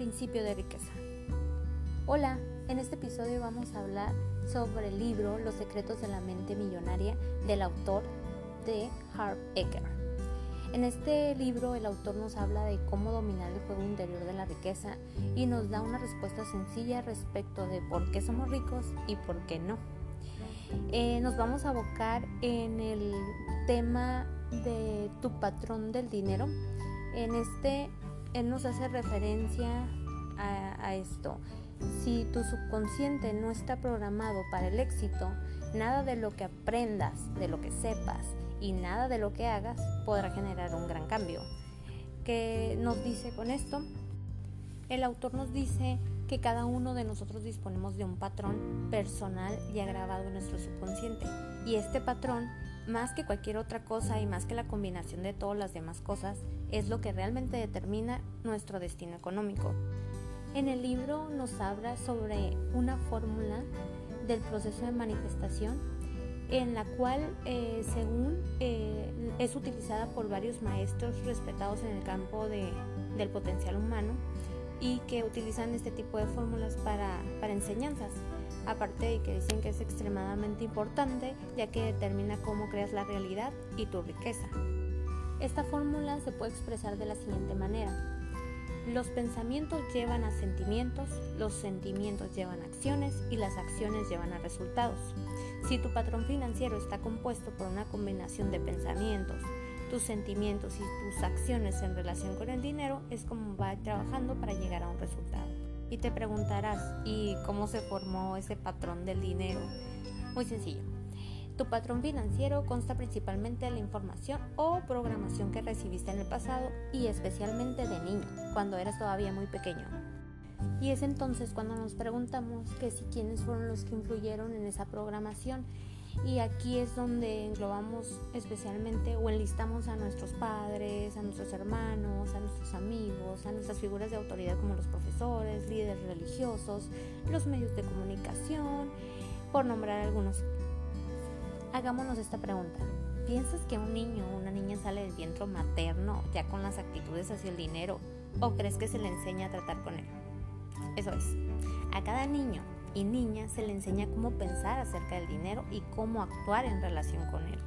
Principio de riqueza. Hola, en este episodio vamos a hablar sobre el libro Los secretos de la mente millonaria del autor de Harv Eker. En este libro el autor nos habla de cómo dominar el juego interior de la riqueza y nos da una respuesta sencilla respecto de por qué somos ricos y por qué no. Eh, nos vamos a abocar en el tema de tu patrón del dinero. En este, él nos hace referencia a, esto. Si tu subconsciente no está programado para el éxito, nada de lo que aprendas, de lo que sepas y nada de lo que hagas podrá generar un gran cambio. ¿Qué nos dice con esto? El autor nos dice que cada uno de nosotros disponemos de un patrón personal ya grabado en nuestro subconsciente. Y este patrón, más que cualquier otra cosa y más que la combinación de todas las demás cosas, es lo que realmente determina nuestro destino económico. En el libro nos habla sobre una fórmula del proceso de manifestación en la cual, eh, según eh, es utilizada por varios maestros respetados en el campo del potencial humano y que utilizan este tipo de fórmulas para, para enseñanzas. Aparte de que dicen que es extremadamente importante ya que determina cómo creas la realidad y tu riqueza. Esta fórmula se puede expresar de la siguiente manera. Los pensamientos llevan a sentimientos, los sentimientos llevan a acciones y las acciones llevan a resultados. Si tu patrón financiero está compuesto por una combinación de pensamientos, tus sentimientos y tus acciones en relación con el dinero, es como va trabajando para llegar a un resultado. Y te preguntarás, ¿y cómo se formó ese patrón del dinero? Muy sencillo. Tu patrón financiero consta principalmente de la información o programación que recibiste en el pasado y especialmente de niño, cuando eras todavía muy pequeño. Y es entonces cuando nos preguntamos que si quiénes fueron los que influyeron en esa programación. Y aquí es donde englobamos especialmente o enlistamos a nuestros padres, a nuestros hermanos, a nuestros amigos, a nuestras figuras de autoridad como los profesores, líderes religiosos, los medios de comunicación, por nombrar algunos Hagámonos esta pregunta. ¿Piensas que un niño o una niña sale del vientre materno ya con las actitudes hacia el dinero o crees que se le enseña a tratar con él? Eso es. A cada niño y niña se le enseña cómo pensar acerca del dinero y cómo actuar en relación con él.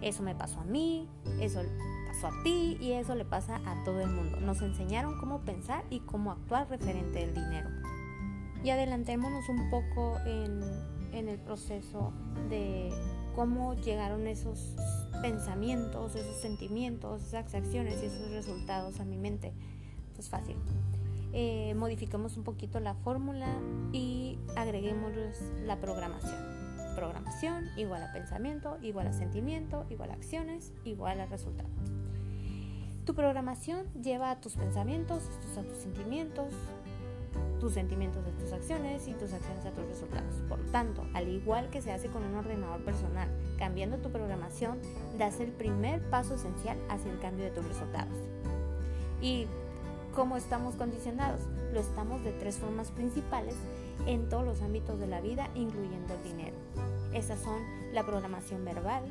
Eso me pasó a mí, eso pasó a ti y eso le pasa a todo el mundo. Nos enseñaron cómo pensar y cómo actuar referente del dinero. Y adelantémonos un poco en, en el proceso de cómo llegaron esos pensamientos, esos sentimientos, esas acciones y esos resultados a mi mente. Pues fácil. Eh, modificamos un poquito la fórmula y agreguemos la programación. Programación igual a pensamiento, igual a sentimiento, igual a acciones, igual a resultados. Tu programación lleva a tus pensamientos, a tus sentimientos, tus sentimientos de tus acciones y tus acciones a tus resultados. Por lo tanto, al igual que se hace con un ordenador personal, cambiando tu programación, das el primer paso esencial hacia el cambio de tus resultados. ¿Y cómo estamos condicionados? Lo estamos de tres formas principales en todos los ámbitos de la vida, incluyendo el dinero. Esas son la programación verbal,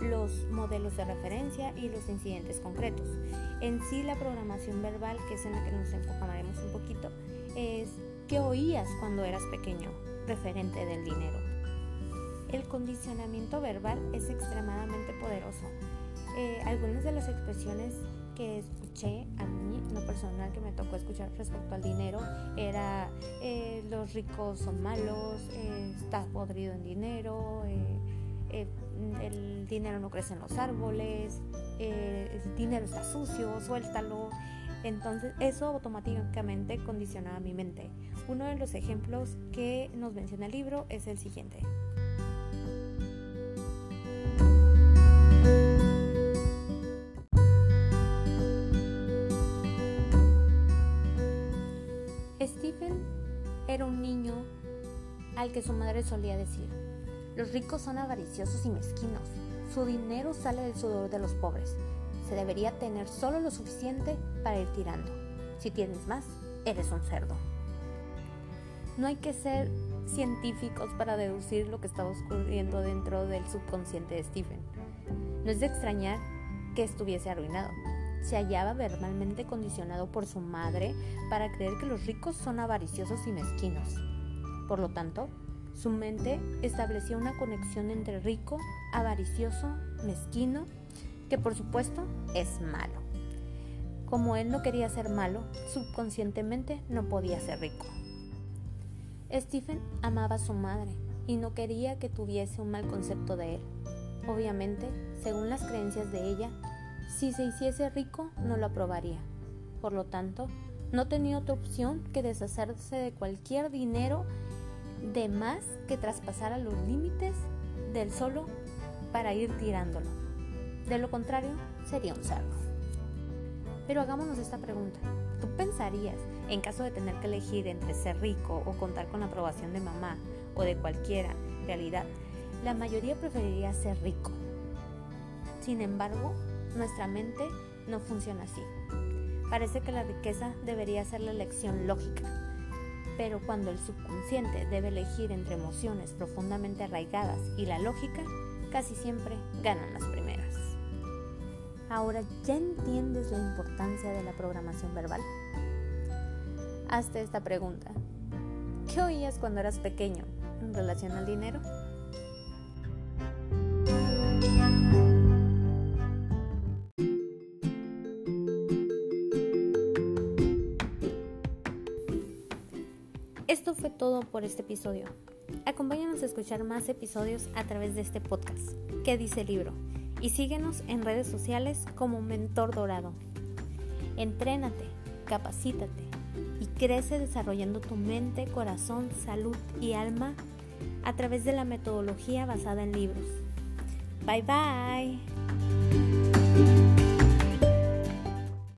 los modelos de referencia y los incidentes concretos. En sí, la programación verbal, que es en la que nos enfocaremos un poquito, es qué oías cuando eras pequeño referente del dinero. El condicionamiento verbal es extremadamente poderoso. Eh, algunas de las expresiones que escuché a mí, en lo personal que me tocó escuchar respecto al dinero, era eh, los ricos son malos, eh, estás podrido en dinero, el dinero no crece en los árboles, el dinero está sucio, suéltalo. Entonces eso automáticamente condicionaba mi mente. Uno de los ejemplos que nos menciona el libro es el siguiente. Stephen era un niño al que su madre solía decir, los ricos son avariciosos y mezquinos, su dinero sale del sudor de los pobres, se debería tener solo lo suficiente para ir tirando, si tienes más, eres un cerdo. No hay que ser científicos para deducir lo que estaba ocurriendo dentro del subconsciente de Stephen. No es de extrañar que estuviese arruinado. Se hallaba verbalmente condicionado por su madre para creer que los ricos son avariciosos y mezquinos. Por lo tanto, su mente establecía una conexión entre rico, avaricioso, mezquino, que por supuesto es malo. Como él no quería ser malo, subconscientemente no podía ser rico. Stephen amaba a su madre y no quería que tuviese un mal concepto de él. Obviamente, según las creencias de ella, si se hiciese rico no lo aprobaría. Por lo tanto, no tenía otra opción que deshacerse de cualquier dinero de más que traspasara los límites del solo para ir tirándolo. De lo contrario, sería un cerdo. Pero hagámonos esta pregunta. ¿Tú pensarías, en caso de tener que elegir entre ser rico o contar con la aprobación de mamá o de cualquiera realidad, la mayoría preferiría ser rico? Sin embargo, nuestra mente no funciona así. Parece que la riqueza debería ser la elección lógica, pero cuando el subconsciente debe elegir entre emociones profundamente arraigadas y la lógica, casi siempre ganan las primeras. Ahora ya entiendes la importancia de la programación verbal. Hazte esta pregunta. ¿Qué oías cuando eras pequeño en relación al dinero? Esto fue todo por este episodio. Acompáñanos a escuchar más episodios a través de este podcast. ¿Qué dice el libro? Y síguenos en redes sociales como Mentor Dorado. Entrénate, capacítate y crece desarrollando tu mente, corazón, salud y alma a través de la metodología basada en libros. Bye bye.